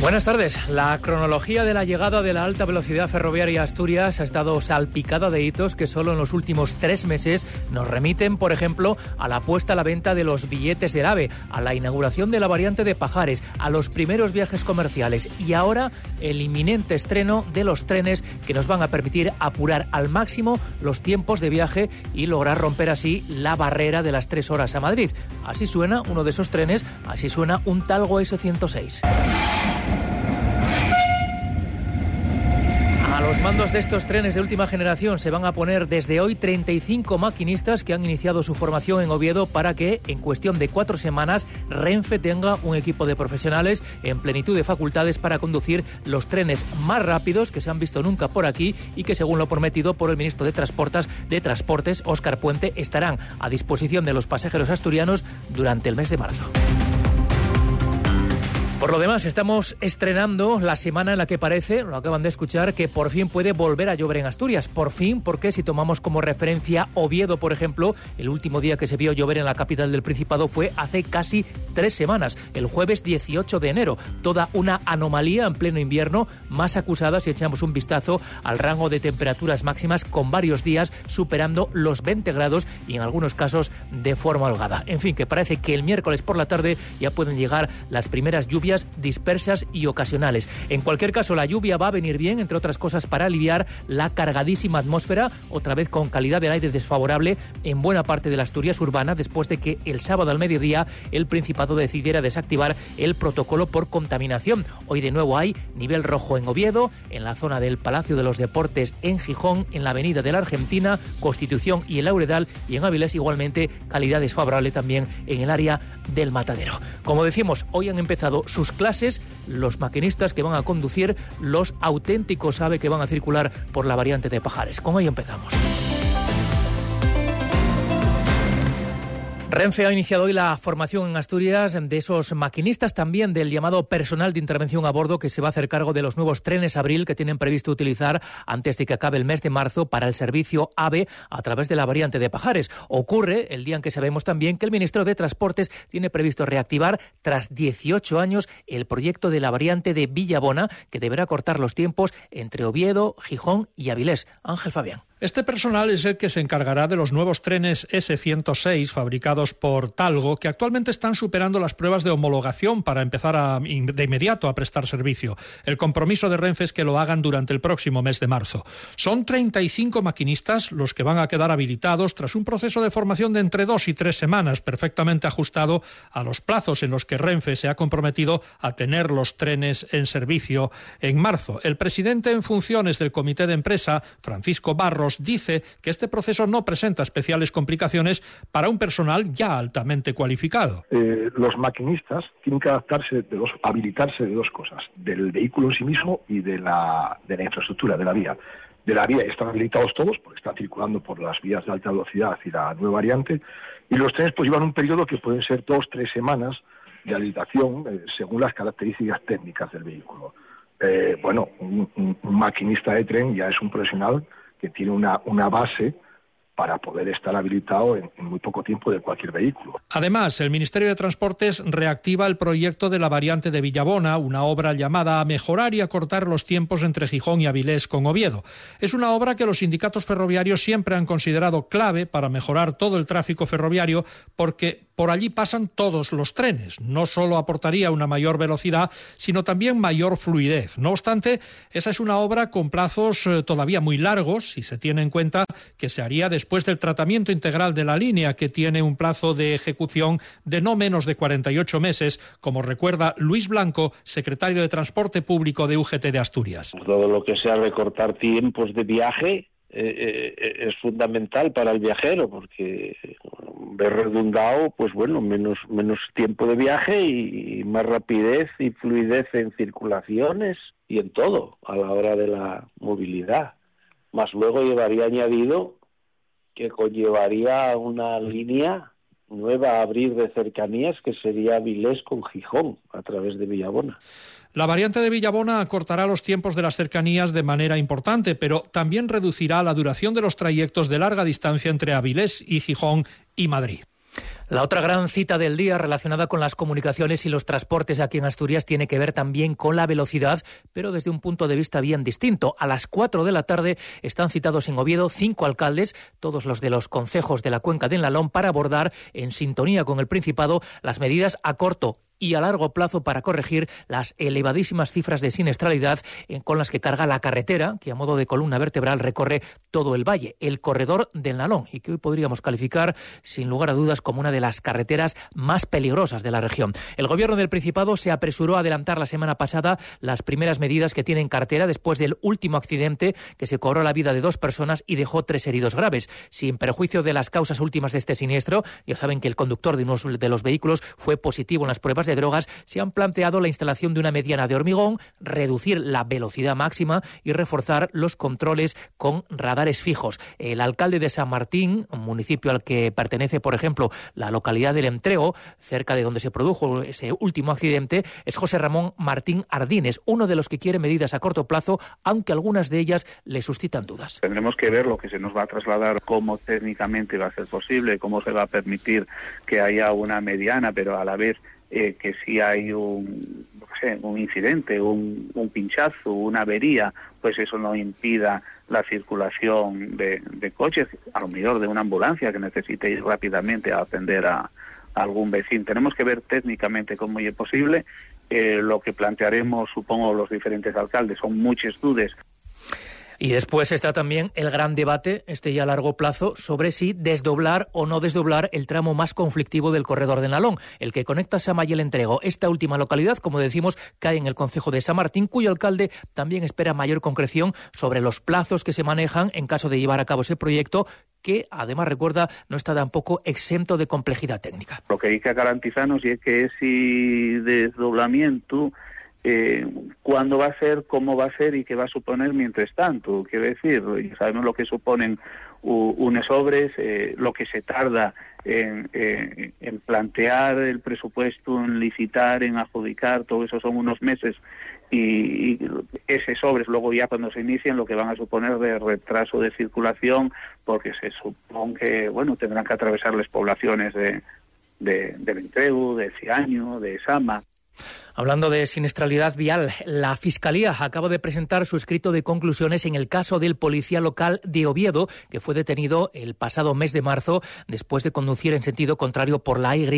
Buenas tardes. La cronología de la llegada de la alta velocidad ferroviaria a Asturias ha estado salpicada de hitos que solo en los últimos tres meses nos remiten, por ejemplo, a la puesta a la venta de los billetes del AVE, a la inauguración de la variante de Pajares, a los primeros viajes comerciales y ahora el inminente estreno de los trenes que nos van a permitir apurar al máximo los tiempos de viaje y lograr romper así la barrera de las tres horas a Madrid. Así suena uno de esos trenes, así suena un Talgo S106. Los mandos de estos trenes de última generación se van a poner desde hoy 35 maquinistas que han iniciado su formación en Oviedo para que en cuestión de cuatro semanas Renfe tenga un equipo de profesionales en plenitud de facultades para conducir los trenes más rápidos que se han visto nunca por aquí y que según lo prometido por el ministro de Transportes, de Transportes Óscar Puente estarán a disposición de los pasajeros asturianos durante el mes de marzo. Por lo demás, estamos estrenando la semana en la que parece, lo acaban de escuchar, que por fin puede volver a llover en Asturias. Por fin, porque si tomamos como referencia Oviedo, por ejemplo, el último día que se vio llover en la capital del Principado fue hace casi tres semanas, el jueves 18 de enero. Toda una anomalía en pleno invierno, más acusada si echamos un vistazo al rango de temperaturas máximas con varios días superando los 20 grados y en algunos casos de forma holgada. En fin, que parece que el miércoles por la tarde ya pueden llegar las primeras lluvias dispersas y ocasionales. En cualquier caso, la lluvia va a venir bien, entre otras cosas, para aliviar la cargadísima atmósfera, otra vez con calidad del aire desfavorable en buena parte de la Asturias urbana, después de que el sábado al mediodía el Principado decidiera desactivar el protocolo por contaminación. Hoy de nuevo hay nivel rojo en Oviedo, en la zona del Palacio de los Deportes en Gijón, en la Avenida de la Argentina, Constitución y el Lauredal, y en Avilés igualmente calidad desfavorable también en el área del Matadero. Como decimos, hoy han empezado sus clases los maquinistas que van a conducir los auténticos AVE que van a circular por la variante de Pajares. Con ello empezamos. Renfe ha iniciado hoy la formación en Asturias de esos maquinistas también del llamado personal de intervención a bordo que se va a hacer cargo de los nuevos trenes Abril que tienen previsto utilizar antes de que acabe el mes de marzo para el servicio AVE a través de la variante de Pajares. Ocurre el día en que sabemos también que el Ministerio de Transportes tiene previsto reactivar tras 18 años el proyecto de la variante de Villabona que deberá cortar los tiempos entre Oviedo, Gijón y Avilés. Ángel Fabián. Este personal es el que se encargará de los nuevos trenes S106 fabricados por Talgo, que actualmente están superando las pruebas de homologación para empezar de inmediato a prestar servicio. El compromiso de Renfe es que lo hagan durante el próximo mes de marzo. Son 35 maquinistas los que van a quedar habilitados tras un proceso de formación de entre dos y tres semanas, perfectamente ajustado a los plazos en los que Renfe se ha comprometido a tener los trenes en servicio en marzo. El presidente en funciones del comité de empresa, Francisco Barros, dice que este proceso no presenta especiales complicaciones para un personal ya altamente cualificado. Eh, los maquinistas tienen que adaptarse, de dos, habilitarse de dos cosas, del vehículo en sí mismo y de la, de la infraestructura, de la vía. De la vía están habilitados todos, porque están circulando por las vías de alta velocidad y la nueva variante, y los trenes pues llevan un periodo que pueden ser dos, tres semanas de habilitación eh, según las características técnicas del vehículo. Eh, bueno, un, maquinista de tren ya es un profesional que tiene una, una base para poder estar habilitado en, muy poco tiempo de cualquier vehículo. Además, el Ministerio de Transportes reactiva el proyecto de la variante de Villabona, una obra llamada a mejorar y acortar los tiempos entre Gijón y Avilés con Oviedo. Es una obra que los sindicatos ferroviarios siempre han considerado clave para mejorar todo el tráfico ferroviario porque por allí pasan todos los trenes. No solo aportaría una mayor velocidad, sino también mayor fluidez. No obstante, esa es una obra con plazos eh, todavía muy largos, si se tiene en cuenta que se haría después del tratamiento integral de la línea, que tiene un plazo de ejecución de no menos de 48 meses, como recuerda Luis Blanco, secretario de Transporte Público de UGT de Asturias. Todo lo que sea recortar tiempos de viaje eh, eh, es fundamental para el viajero porque ver redundado pues bueno menos menos tiempo de viaje y, más rapidez y fluidez en circulaciones y en todo a la hora de la movilidad más luego llevaría añadido que conllevaría una línea nueva abrir de cercanías que sería Vilés con Gijón a través de Villabona. La variante de Villabona acortará los tiempos de las cercanías de manera importante, pero también reducirá la duración de los trayectos de larga distancia entre Avilés y Gijón y Madrid. La otra gran cita del día relacionada con las comunicaciones y los transportes aquí en Asturias tiene que ver también con la velocidad, pero desde un punto de vista bien distinto. A las 4 de la tarde están citados en Oviedo cinco alcaldes, todos los de los concejos de la cuenca de Enlalón, para abordar, en sintonía con el Principado, las medidas a corto y a largo plazo para corregir las elevadísimas cifras de siniestralidad con las que carga la carretera, que a modo de columna vertebral recorre todo el valle, el corredor del Nalón, y que hoy podríamos calificar sin lugar a dudas como una de las carreteras más peligrosas de la región. El gobierno del Principado se apresuró a adelantar la semana pasada las primeras medidas que tiene en cartera después del último accidente que se cobró la vida de dos personas y dejó tres heridos graves. Sin perjuicio de las causas últimas de este siniestro, ya saben que el conductor de uno de los vehículos fue positivo en las pruebas de drogas, se han planteado la instalación de una mediana de hormigón, reducir la velocidad máxima y reforzar los controles con radares fijos. El alcalde de San Martín, un municipio al que pertenece, por ejemplo, la localidad del Entrego, cerca de donde se produjo ese último accidente, es José Ramón Martín Ardines, uno de los que quiere medidas a corto plazo, aunque algunas de ellas le suscitan dudas. Tendremos que ver lo que se nos va a trasladar, cómo técnicamente va a ser posible, cómo se va a permitir que haya una mediana, pero a la vez eh, que si hay un, incidente, un, un, pinchazo, una avería, pues eso no impida la circulación de, de, coches, a lo mejor de una ambulancia que necesite ir rápidamente a atender a, algún vecino. Tenemos que ver técnicamente cómo es posible. Eh, lo que plantearemos, supongo, los diferentes alcaldes son muchas dudas y después está también el gran debate, este ya a largo plazo, sobre si desdoblar o no desdoblar el tramo más conflictivo del corredor de Nalón, el que conecta Sama y el Entrego. Esta última localidad, como decimos, cae en el concejo de San Martín, cuyo alcalde también espera mayor concreción sobre los plazos que se manejan en caso de llevar a cabo ese proyecto que además recuerda no está tampoco exento de complejidad técnica. Lo que hay que garantizarnos es que ese desdoblamiento eh, cuándo va a ser, cómo va a ser y qué va a suponer mientras tanto. Quiero decir, sabemos lo que suponen unos obres, eh, lo que se tarda en, eh, en, plantear el presupuesto, en licitar, en adjudicar, todo eso son unos meses y, y ese sobres luego ya cuando se inician lo que van a suponer de retraso de circulación porque se supone que bueno tendrán que atravesar las poblaciones de, de, de de Ciaño, de Sama Hablando de siniestralidad vial, la Fiscalía acaba de presentar su escrito de conclusiones en el caso del policía local de Oviedo, que fue detenido el pasado mes de marzo después de conducir en sentido contrario por la Y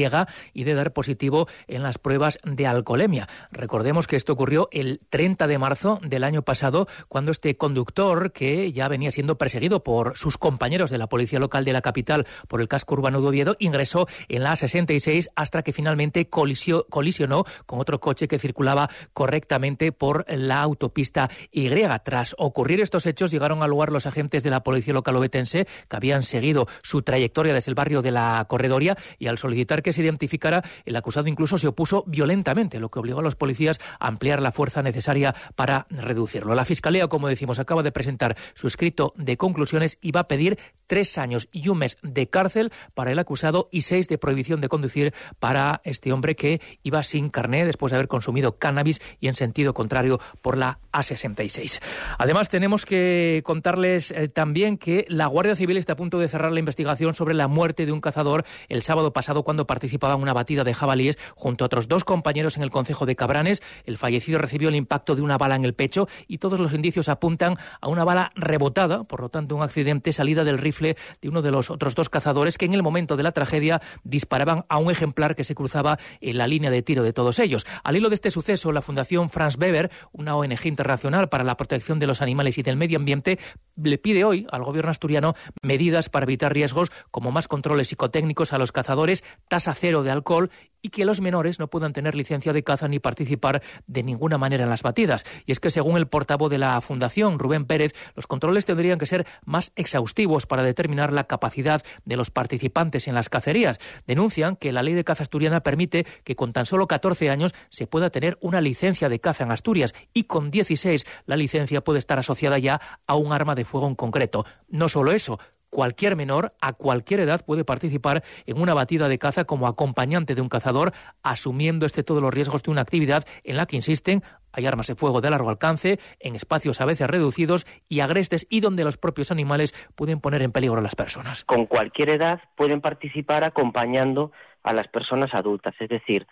y de dar positivo en las pruebas de alcoholemia. Recordemos que esto ocurrió el 30 de marzo del año pasado, cuando este conductor, que ya venía siendo perseguido por sus compañeros de la policía local de la capital por el casco urbano de Oviedo, ingresó en la A66 hasta que finalmente colisionó con otro coche que circulaba correctamente por la autopista Y. Tras ocurrir estos hechos, llegaron al lugar los agentes de la policía local obetense que habían seguido su trayectoria desde el barrio de la Corredoria y al solicitar que se identificara, el acusado incluso se opuso violentamente, lo que obligó a los policías a ampliar la fuerza necesaria para reducirlo. La Fiscalía, como decimos, acaba de presentar su escrito de conclusiones y va a pedir tres años y un mes de cárcel para el acusado y seis de prohibición de conducir para este hombre que iba sin carné después de consumido cannabis y en sentido contrario por la A66. Además, tenemos que contarles eh, también que la Guardia Civil está a punto de cerrar la investigación sobre la muerte de un cazador el sábado pasado cuando participaba en una batida de jabalíes junto a otros dos compañeros en el concejo de Cabranes. El fallecido recibió el impacto de una bala en el pecho y todos los indicios apuntan a una bala rebotada, por lo tanto un accidente salida del rifle de uno de los otros dos cazadores que en el momento de la tragedia disparaban a un ejemplar que se cruzaba en la línea de tiro de todos ellos. Al hilo de este suceso, la Fundación Franz Weber, una ONG internacional para la protección de los animales y del medio ambiente, le pide hoy al gobierno asturiano medidas para evitar riesgos como más controles psicotécnicos a los cazadores, tasa cero de alcohol y que los menores no puedan tener licencia de caza ni participar de ninguna manera en las batidas. Y es que según el portavoz de la Fundación, Rubén Pérez, los controles tendrían que ser más exhaustivos para determinar la capacidad de los participantes en las cacerías. Denuncian que la ley de caza asturiana permite que con tan solo 14 años se pueda tener una licencia de caza en Asturias y con 16 la licencia puede estar asociada ya a un arma de fuego en concreto. No solo eso, cualquier menor a cualquier edad puede participar en una batida de caza como acompañante de un cazador, asumiendo este todos los riesgos de una actividad en la que insisten hay armas de fuego de largo alcance, en espacios a veces reducidos y agrestes y donde los propios animales pueden poner en peligro a las personas. Con cualquier edad pueden participar acompañando a las personas adultas, es decir,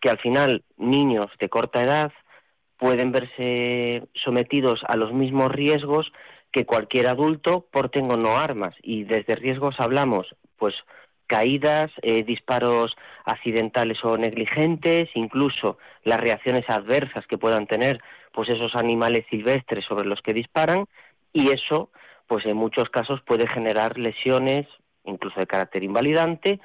que al final niños de corta edad pueden verse sometidos a los mismos riesgos que cualquier adulto porten o no armas. Y desde riesgos hablamos, pues, caídas, eh, disparos accidentales o negligentes, incluso las reacciones adversas que puedan tener pues esos animales silvestres sobre los que disparan y eso pues en muchos casos puede generar lesiones incluso de carácter invalidante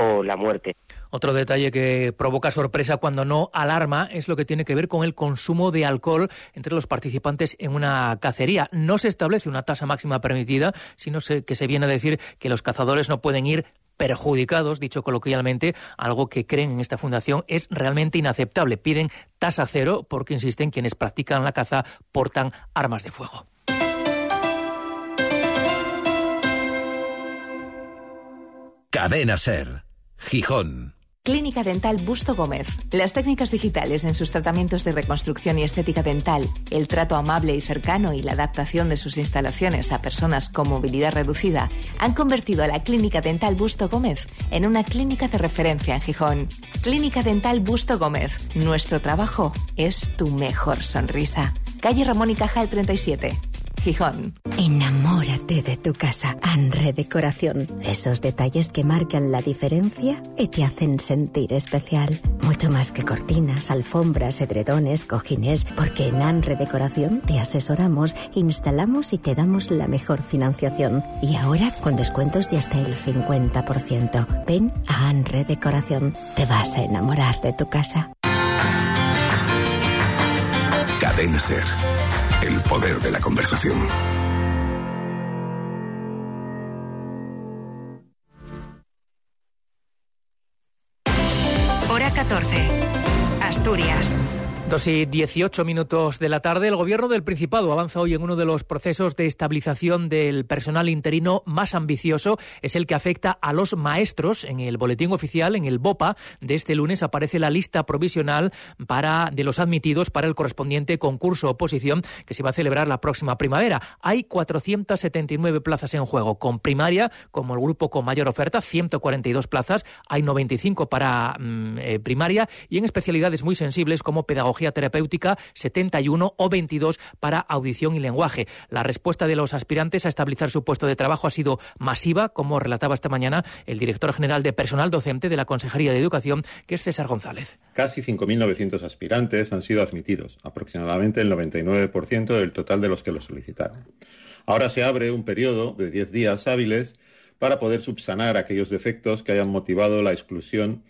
o la muerte. Otro detalle que provoca sorpresa cuando no alarma es lo que tiene que ver con el consumo de alcohol entre los participantes en una cacería. No se establece una tasa máxima permitida, sino que se viene a decir que los cazadores no pueden ir perjudicados, dicho coloquialmente, algo que creen en esta fundación es realmente inaceptable. Piden tasa cero porque insisten quienes practican la caza portan armas de fuego. Cadena Ser, Gijón. Clínica Dental Busto Gómez. Las técnicas digitales en sus tratamientos de reconstrucción y estética dental, el trato amable y cercano y la adaptación de sus instalaciones a personas con movilidad reducida han convertido a la Clínica Dental Busto Gómez en una clínica de referencia en Gijón. Clínica Dental Busto Gómez. Nuestro trabajo es tu mejor sonrisa. Calle Ramón y Cajal 37. Gijón. De tu casa. Anre Decoración. Esos detalles que marcan la diferencia y te hacen sentir especial. Mucho más que cortinas, alfombras, edredones, cojines, porque en Anre te asesoramos, instalamos y te damos la mejor financiación. Y ahora con descuentos de hasta el 50%. Ven a Anre Decoración. Te vas a enamorar de tu casa. Cadena Ser el poder de la conversación. Asturias. Dos y dieciocho minutos de la tarde, el Gobierno del Principado avanza hoy en uno de los procesos de estabilización del personal interino más ambicioso. Es el que afecta a los maestros. En el boletín oficial, en el BOPA de este lunes, aparece la lista provisional para, de los admitidos para el correspondiente concurso oposición que se va a celebrar la próxima primavera. Hay 479 plazas en juego, con primaria como el grupo con mayor oferta, 142 plazas. Hay 95 para mm, eh, primaria y en especialidades muy sensibles como pedagogía terapéutica, 71 o 22 para audición y lenguaje. La respuesta de los aspirantes a estabilizar su puesto de trabajo ha sido masiva, como relataba esta mañana el director general de personal docente de la Consejería de Educación, que es César González. Casi 5.900 aspirantes han sido admitidos, aproximadamente el 99% del total de los que lo solicitaron. Ahora se abre un periodo de 10 días hábiles para poder subsanar aquellos defectos que hayan motivado la exclusión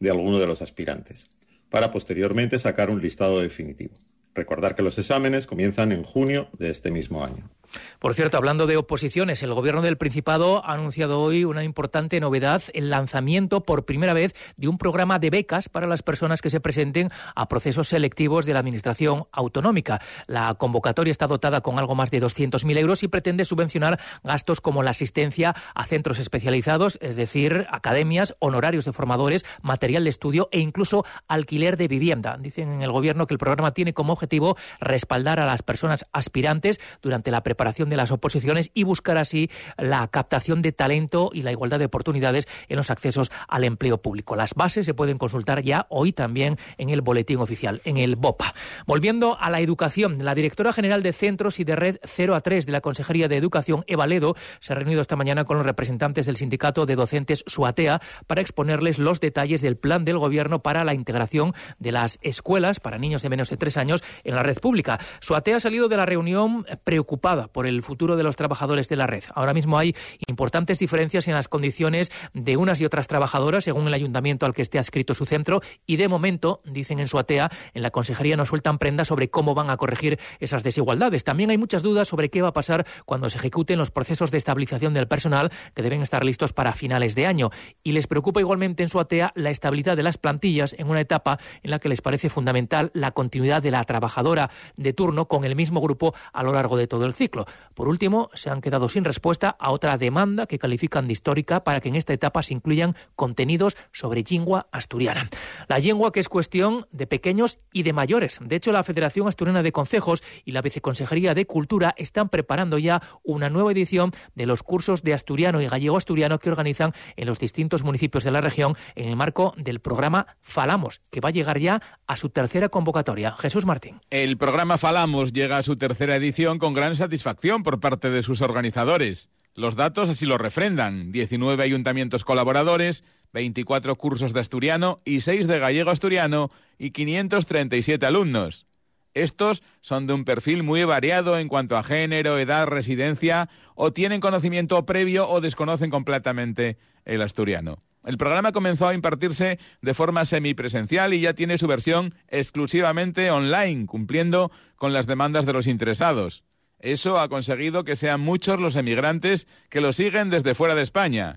de alguno de los aspirantes para posteriormente sacar un listado definitivo. Recordar que los exámenes comienzan en junio de este mismo año. Por cierto, hablando de oposiciones, el Gobierno del Principado ha anunciado hoy una importante novedad, el lanzamiento por primera vez de un programa de becas para las personas que se presenten a procesos selectivos de la Administración autonómica. La convocatoria está dotada con algo más de 200.000 euros y pretende subvencionar gastos como la asistencia a centros especializados, es decir, academias, honorarios de formadores, material de estudio e incluso alquiler de vivienda. Dicen en el Gobierno que el programa tiene como objetivo respaldar a las personas aspirantes durante la preparación de las oposiciones y buscar así la captación de talento y la igualdad de oportunidades en los accesos al empleo público. Las bases se pueden consultar ya hoy también en el boletín oficial, en el BOPA. Volviendo a la educación, la directora general de centros y de red 0 a 3 de la Consejería de Educación, Eva Ledo, se ha reunido esta mañana con los representantes del sindicato de docentes Suatea para exponerles los detalles del plan del gobierno para la integración de las escuelas para niños de menos de tres años en la red pública. Suatea ha salido de la reunión preocupada por el futuro de los trabajadores de la red. Ahora mismo hay importantes diferencias en las condiciones de unas y otras trabajadoras, según el ayuntamiento al que esté adscrito su centro, y de momento, dicen en su ATEA, en la consejería no sueltan prendas sobre cómo van a corregir esas desigualdades. También hay muchas dudas sobre qué va a pasar cuando se ejecuten los procesos de estabilización del personal que deben estar listos para finales de año. Y les preocupa igualmente en su ATEA la estabilidad de las plantillas en una etapa en la que les parece fundamental la continuidad de la trabajadora de turno con el mismo grupo a lo largo de todo el ciclo. Por último, se han quedado sin respuesta a otra demanda que califican de histórica para que en esta etapa se incluyan contenidos sobre lengua asturiana. La lengua que es cuestión de pequeños y de mayores. De hecho, la Federación Asturiana de Concejos y la Viceconsejería de Cultura están preparando ya una nueva edición de los cursos de asturiano y gallego asturiano que organizan en los distintos municipios de la región en el marco del programa Falamos, que va a llegar ya a su tercera convocatoria. Jesús Martín. El programa Falamos llega a su tercera edición con gran satisfacción por parte de sus organizadores. Los datos así lo refrendan. 19 ayuntamientos colaboradores, 24 cursos de asturiano y 6 de gallego asturiano y 537 alumnos. Estos son de un perfil muy variado en cuanto a género, edad, residencia, o tienen conocimiento previo o desconocen completamente el asturiano. El programa comenzó a impartirse de forma semipresencial y ya tiene su versión exclusivamente online, cumpliendo con las demandas de los interesados. Eso ha conseguido que sean muchos los emigrantes que lo siguen desde fuera de España.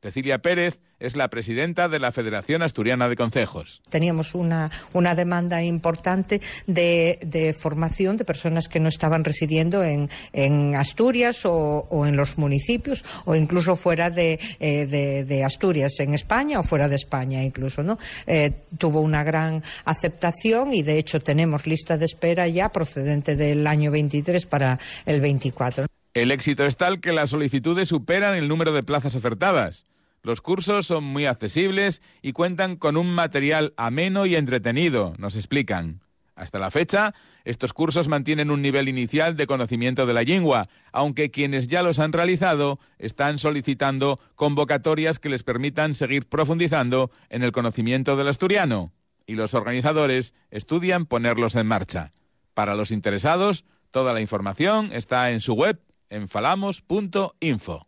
Cecilia Pérez es la presidenta de la Federación Asturiana de Concejos. Teníamos una, una demanda importante de, formación de personas que no estaban residiendo en, en Asturias o, en los municipios o incluso fuera de, eh, de, Asturias, en España o fuera de España incluso. ¿no? Eh, tuvo una gran aceptación y de hecho tenemos lista de espera ya procedente del año 23 para el 24. El éxito es tal que las solicitudes superan el número de plazas ofertadas. Los cursos son muy accesibles y cuentan con un material ameno y entretenido, nos explican. Hasta la fecha, estos cursos mantienen un nivel inicial de conocimiento de la lengua, aunque quienes ya los han realizado están solicitando convocatorias que les permitan seguir profundizando en el conocimiento del asturiano, y los organizadores estudian ponerlos en marcha. Para los interesados, toda la información está en su web en falamos.info.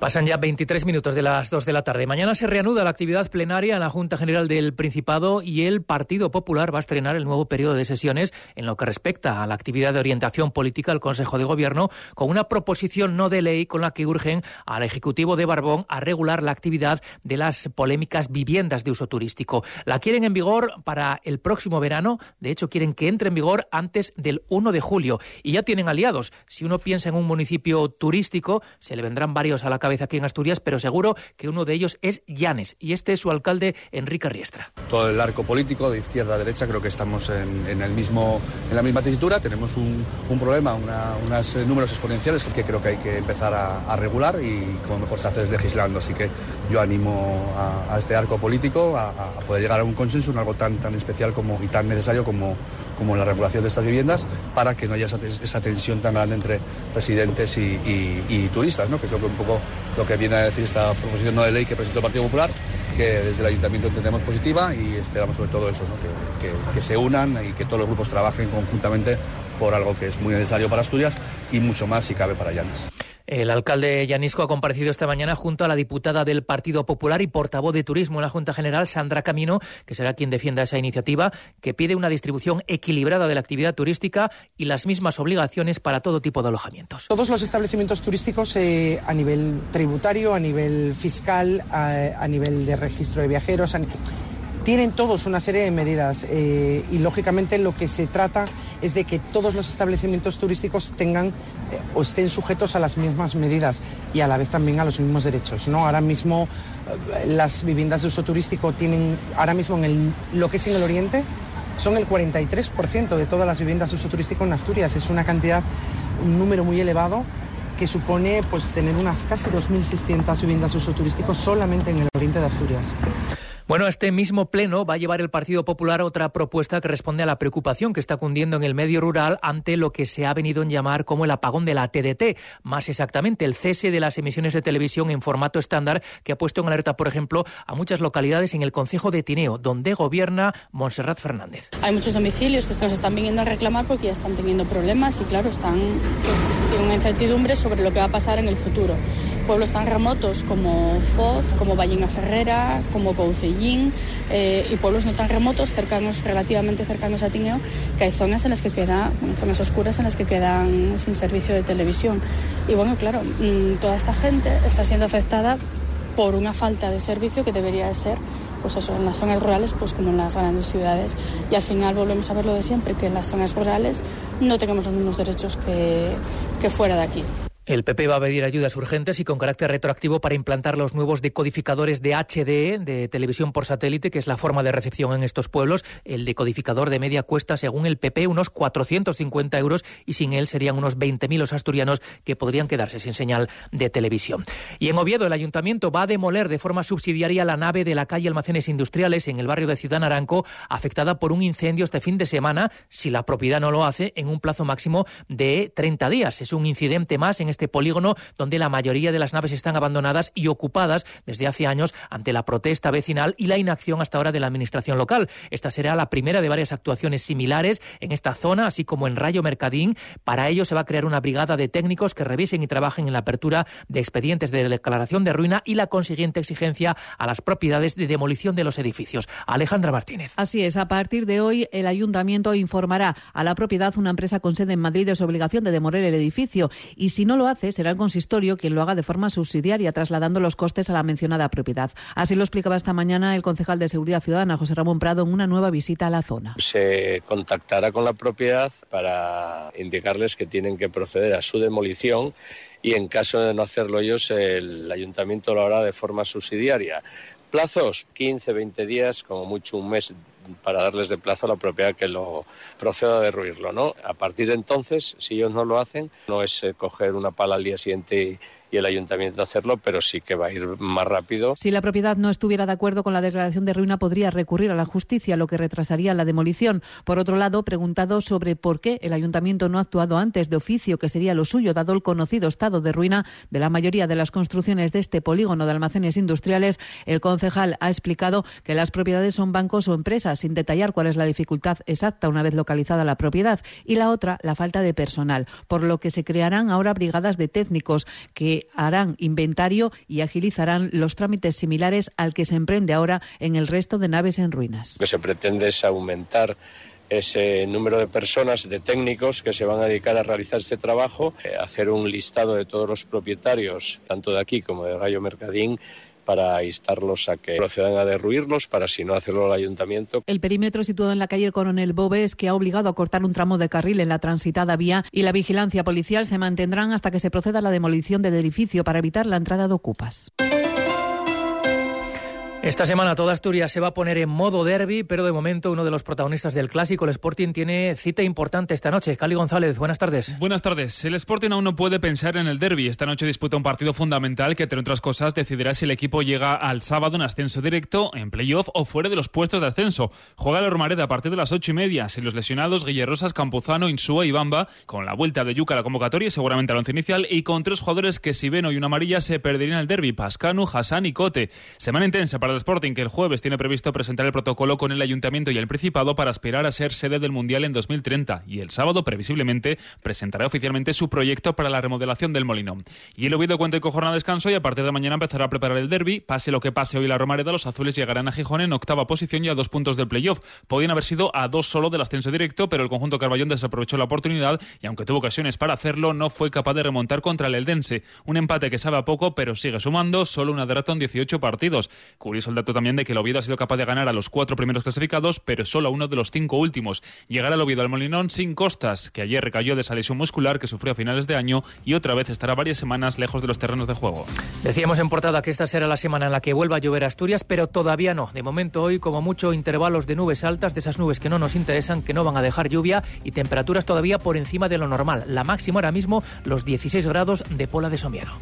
Pasan ya 23 minutos de las 2 de la tarde. Mañana se reanuda la actividad plenaria en la Junta General del Principado y el Partido Popular va a estrenar el nuevo periodo de sesiones en lo que respecta a la actividad de orientación política del Consejo de Gobierno con una proposición no de ley con la que urgen al Ejecutivo de Barbón a regular la actividad de las polémicas viviendas de uso turístico. La quieren en vigor para el próximo verano, de hecho quieren que entre en vigor antes del 1 de julio y ya tienen aliados. Si uno piensa en un municipio turístico, se le vendrán varios a la cabeza aquí en Asturias, pero seguro que uno de ellos es Llanes y este es su alcalde Enrique Riestra. Todo el arco político de izquierda a derecha creo que estamos en, el mismo, en la misma tesitura, tenemos un, problema, unos números exponenciales que creo que hay que empezar a, regular y como mejor se hace es legislando, así que yo animo a, este arco político a, poder llegar a un consenso en algo tan, tan especial como, y tan necesario como, como la regulación de estas viviendas para que no haya esa, tensión tan grande entre residentes y, turistas, ¿no? que creo que un poco lo que viene a decir esta proposición no de ley que presentó el Partido Popular, que desde el Ayuntamiento entendemos positiva y esperamos sobre todo eso, que se unan y que todos los grupos trabajen conjuntamente por algo que es muy necesario para Asturias y mucho más si cabe para Llanes. El alcalde Yanisco ha comparecido esta mañana junto a la diputada del Partido Popular y portavoz de Turismo en la Junta General, Sandra Camino, que será quien defienda esa iniciativa, que pide una distribución equilibrada de la actividad turística y las mismas obligaciones para todo tipo de alojamientos. Todos los establecimientos turísticos eh, a nivel tributario, a nivel fiscal, a, nivel de registro de viajeros, tienen todos una serie de medidas eh, y lógicamente lo que se trata es de que todos los establecimientos turísticos tengan eh, o estén sujetos a las mismas medidas y a la vez también a los mismos derechos. ¿no? Ahora mismo eh, las viviendas de uso turístico tienen, ahora mismo en lo que es en el oriente, son el 43% de todas las viviendas de uso turístico en Asturias. Es una cantidad, un número muy elevado que supone pues tener unas casi 2.600 viviendas de uso turístico solamente en el oriente de Asturias. Bueno, este mismo pleno va a llevar el Partido Popular otra propuesta que responde a la preocupación que está cundiendo en el medio rural ante lo que se ha venido en llamar como el apagón de la TDT, más exactamente el cese de las emisiones de televisión en formato estándar que ha puesto en alerta, por ejemplo, a muchas localidades en el concejo de Tineo, donde gobierna Montserrat Fernández. Hay muchos domicilios que nos están viniendo a reclamar porque ya están teniendo problemas y claro, están pues, tienen una incertidumbre sobre lo que va a pasar en el futuro pueblos tan remotos como Foz, como Ballina Ferrera, como Coucellín eh, y pueblos no tan remotos, cercanos, relativamente cercanos a Tineo, que hay zonas en las que quedan, zonas oscuras en las que quedan sin servicio de televisión. Y bueno, claro, mm, toda esta gente está siendo afectada por una falta de servicio que debería de ser pues en las zonas rurales, pues como en las grandes ciudades. Y al final volvemos a ver lo de siempre, que en las zonas rurales no tenemos los mismos derechos que, que fuera de aquí. El PP va a pedir ayudas urgentes y con carácter retroactivo para implantar los nuevos decodificadores de HDE, de televisión por satélite, que es la forma de recepción en estos pueblos. El decodificador de media cuesta, según el PP, unos 450 euros y sin él serían unos 20.000 los asturianos que podrían quedarse sin señal de televisión. Y en Oviedo, el ayuntamiento va a demoler de forma subsidiaria la nave de la calle Almacenes Industriales en el barrio de Ciudad Naranco, afectada por un incendio este fin de semana, si la propiedad no lo hace, en un plazo máximo de 30 días. Es un incidente más en este este polígono donde la mayoría de las naves están abandonadas y ocupadas desde hace años ante la protesta vecinal y la inacción hasta ahora de la administración local. Esta será la primera de varias actuaciones similares en esta zona, así como en Rayo Mercadín. Para ello se va a crear una brigada de técnicos que revisen y trabajen en la apertura de expedientes de declaración de ruina y la consiguiente exigencia a las propiedades de demolición de los edificios. Alejandra Martínez. Así es, a partir de hoy el ayuntamiento informará a la propiedad una empresa con sede en Madrid de su obligación de demoler el edificio y si no lo hace, será el consistorio quien lo haga de forma subsidiaria, trasladando los costes a la mencionada propiedad. Así lo explicaba esta mañana el concejal de Seguridad Ciudadana, José Ramón Prado, en una nueva visita a la zona. Se contactará con la propiedad para indicarles que tienen que proceder a su demolición y en caso de no hacerlo ellos, el ayuntamiento lo hará de forma subsidiaria. Plazos, 15, 20 días, como mucho un mes para darles de plazo a la propiedad que lo proceda a derruirlo, ¿no? A partir de entonces, si ellos no lo hacen, no es eh, coger una pala al día siguiente y y el ayuntamiento hacerlo, pero sí que va a ir más rápido. Si la propiedad no estuviera de acuerdo con la declaración de ruina, podría recurrir a la justicia, lo que retrasaría la demolición. Por otro lado, preguntado sobre por qué el ayuntamiento no ha actuado antes de oficio, que sería lo suyo, dado el conocido estado de ruina de la mayoría de las construcciones de este polígono de almacenes industriales, el concejal ha explicado que las propiedades son bancos o empresas, sin detallar cuál es la dificultad exacta una vez localizada la propiedad, y la otra, la falta de personal, por lo que se crearán ahora brigadas de técnicos que harán inventario y agilizarán los trámites similares al que se emprende ahora en el resto de naves en ruinas. Lo que se pretende es aumentar ese número de personas, de técnicos que se van a dedicar a realizar este trabajo, eh, hacer un listado de todos los propietarios, tanto de aquí como de Rayo Mercadín, para instarlos a que procedan a derruirlos, para si no hacerlo al ayuntamiento. El perímetro situado en la calle Coronel Bobes, que ha obligado a cortar un tramo de carril en la transitada vía, y la vigilancia policial se mantendrán hasta que se proceda a la demolición del edificio para evitar la entrada de ocupas. Esta semana toda Asturias se va a poner en modo derby, pero de momento uno de los protagonistas del clásico, el Sporting, tiene cita importante esta noche. Cali González, buenas tardes. Buenas tardes. El Sporting aún no puede pensar en el derby. Esta noche disputa un partido fundamental que, entre otras cosas, decidirá si el equipo llega al sábado en ascenso directo, en playoff o fuera de los puestos de ascenso. Juega la Ormareda a partir de las ocho y media. Sin los lesionados, Guillerosas, Campuzano, Insúa y Bamba, con la vuelta de Yuca a la convocatoria, seguramente al once inicial, y con tres jugadores que, si ven hoy una amarilla, se perderían el derby: Pascanu, Hassan y Cote. Semana intensa para el Sporting, que el jueves tiene previsto presentar el protocolo con el Ayuntamiento y el Principado para aspirar a ser sede del Mundial en 2030 y el sábado, previsiblemente, presentará oficialmente su proyecto para la remodelación del Molinón. Y el Oviedo cuenta con jornada de descanso y a partir de mañana empezará a preparar el derby. Pase lo que pase hoy la Romareda, los azules llegarán a Gijón en octava posición y a dos puntos del playoff. Podían haber sido a dos solo del ascenso directo, pero el conjunto Carballón desaprovechó la oportunidad y aunque tuvo ocasiones para hacerlo, no fue capaz de remontar contra el Eldense. Un empate que sabe a poco, pero sigue sumando, solo una derrota en 18 partidos. Curioso el dato también de que el Oviedo ha sido capaz de ganar a los cuatro primeros clasificados, pero solo a uno de los cinco últimos. Llegará el Oviedo al Molinón sin Costas, que ayer recayó de esa lesión muscular que sufrió a finales de año y otra vez estará varias semanas lejos de los terrenos de juego. Decíamos en portada que esta será la semana en la que vuelva a llover Asturias, pero todavía no. De momento hoy, como mucho, intervalos de nubes altas, de esas nubes que no nos interesan, que no van a dejar lluvia y temperaturas todavía por encima de lo normal. La máxima ahora mismo, los 16 grados de Pola de Somiedo.